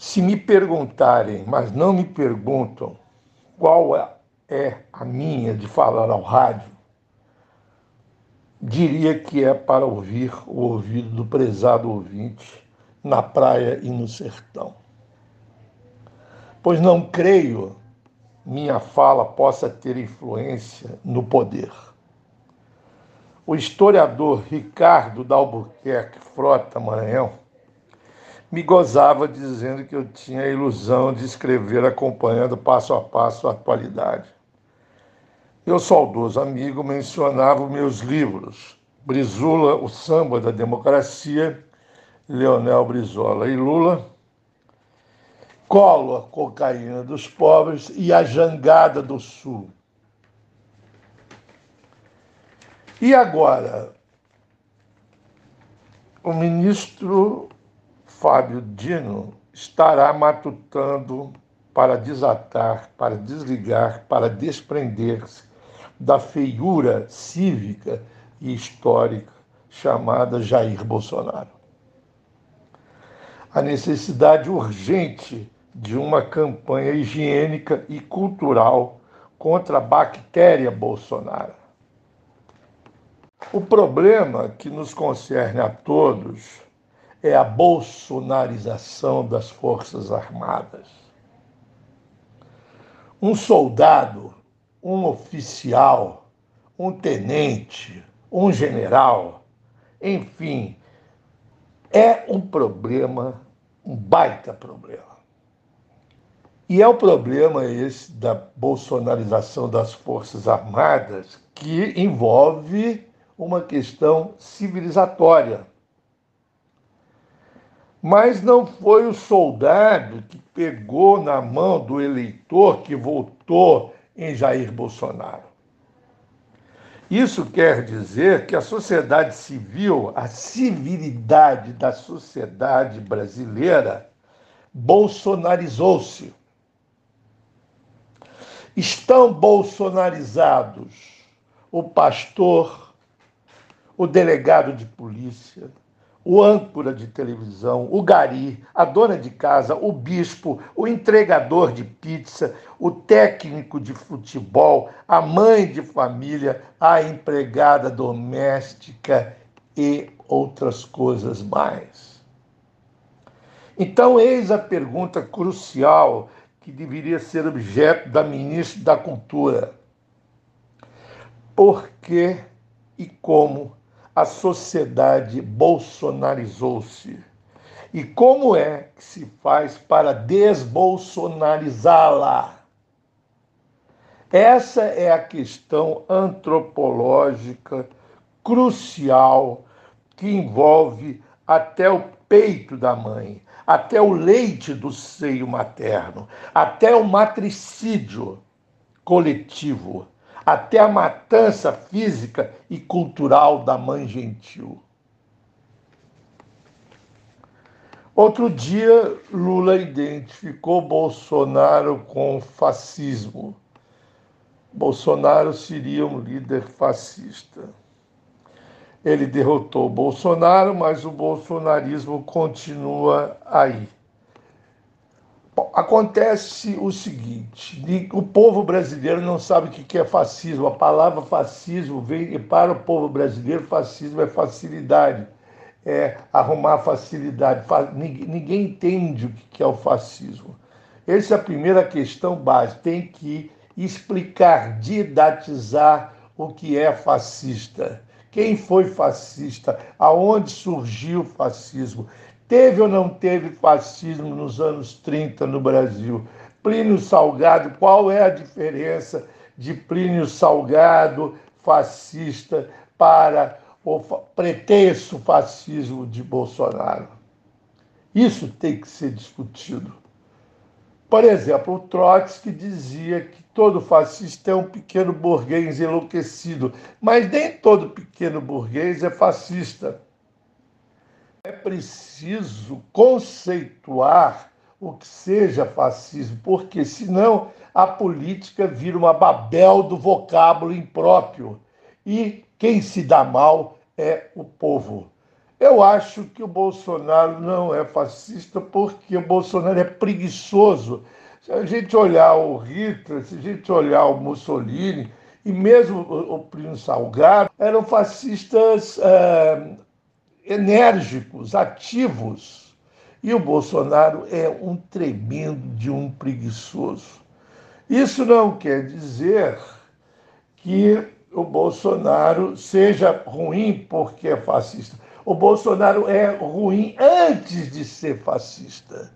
Se me perguntarem, mas não me perguntam, qual é a minha de falar ao rádio, diria que é para ouvir o ouvido do prezado ouvinte na praia e no sertão. Pois não creio minha fala possa ter influência no poder. O historiador Ricardo Dalbuquerque Frota Maranhão me gozava dizendo que eu tinha a ilusão de escrever acompanhando passo a passo a atualidade. Meu saudoso amigo mencionava meus livros, Brizula, o samba da democracia, Leonel Brizola e Lula, Colo, a cocaína dos pobres e a jangada do sul. E agora, o ministro Fábio Dino estará matutando para desatar, para desligar, para desprender-se da feiura cívica e histórica chamada Jair Bolsonaro. A necessidade urgente de uma campanha higiênica e cultural contra a bactéria Bolsonaro. O problema que nos concerne a todos é a bolsonarização das Forças Armadas. Um soldado, um oficial, um tenente, um general, enfim, é um problema, um baita problema. E é o problema esse da bolsonarização das Forças Armadas que envolve uma questão civilizatória mas não foi o soldado que pegou na mão do eleitor que votou em Jair Bolsonaro. Isso quer dizer que a sociedade civil, a civilidade da sociedade brasileira, bolsonarizou-se. Estão bolsonarizados o pastor, o delegado de polícia, o âncora de televisão, o gari, a dona de casa, o bispo, o entregador de pizza, o técnico de futebol, a mãe de família, a empregada doméstica e outras coisas mais. Então, eis a pergunta crucial que deveria ser objeto da ministra da Cultura: por que e como a sociedade bolsonarizou-se. E como é que se faz para desbolsonarizá-la? Essa é a questão antropológica crucial que envolve até o peito da mãe, até o leite do seio materno, até o matricídio coletivo até a matança física e cultural da mãe gentil. Outro dia, Lula identificou Bolsonaro com fascismo. Bolsonaro seria um líder fascista. Ele derrotou Bolsonaro, mas o bolsonarismo continua aí. Acontece o seguinte: o povo brasileiro não sabe o que é fascismo. A palavra fascismo vem, e para o povo brasileiro, fascismo é facilidade, é arrumar facilidade. Ninguém entende o que é o fascismo. Essa é a primeira questão básica. Tem que explicar, didatizar o que é fascista. Quem foi fascista? Aonde surgiu o fascismo? Teve ou não teve fascismo nos anos 30 no Brasil? Plínio Salgado, qual é a diferença de Plínio Salgado, fascista, para o pretenso fascismo de Bolsonaro? Isso tem que ser discutido. Por exemplo, o Trotsky dizia que todo fascista é um pequeno burguês enlouquecido, mas nem todo pequeno burguês é fascista. É preciso conceituar o que seja fascismo, porque senão a política vira uma babel do vocábulo impróprio e quem se dá mal é o povo. Eu acho que o Bolsonaro não é fascista porque o Bolsonaro é preguiçoso. Se a gente olhar o Hitler, se a gente olhar o Mussolini e mesmo o, Primo Salgado, eram fascistas é, enérgicos, ativos. E o Bolsonaro é um tremendo de um preguiçoso. Isso não quer dizer que o Bolsonaro seja ruim porque é fascista. O Bolsonaro é ruim antes de ser fascista.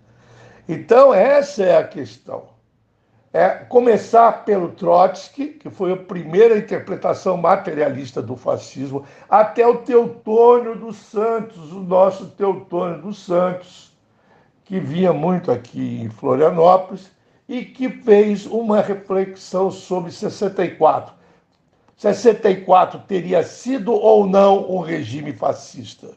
Então, essa é a questão. É começar pelo Trotsky, que foi a primeira interpretação materialista do fascismo, até o Teutônio dos Santos, o nosso Teutônio dos Santos, que vinha muito aqui em Florianópolis e que fez uma reflexão sobre 64 64 teria sido ou não um regime fascista.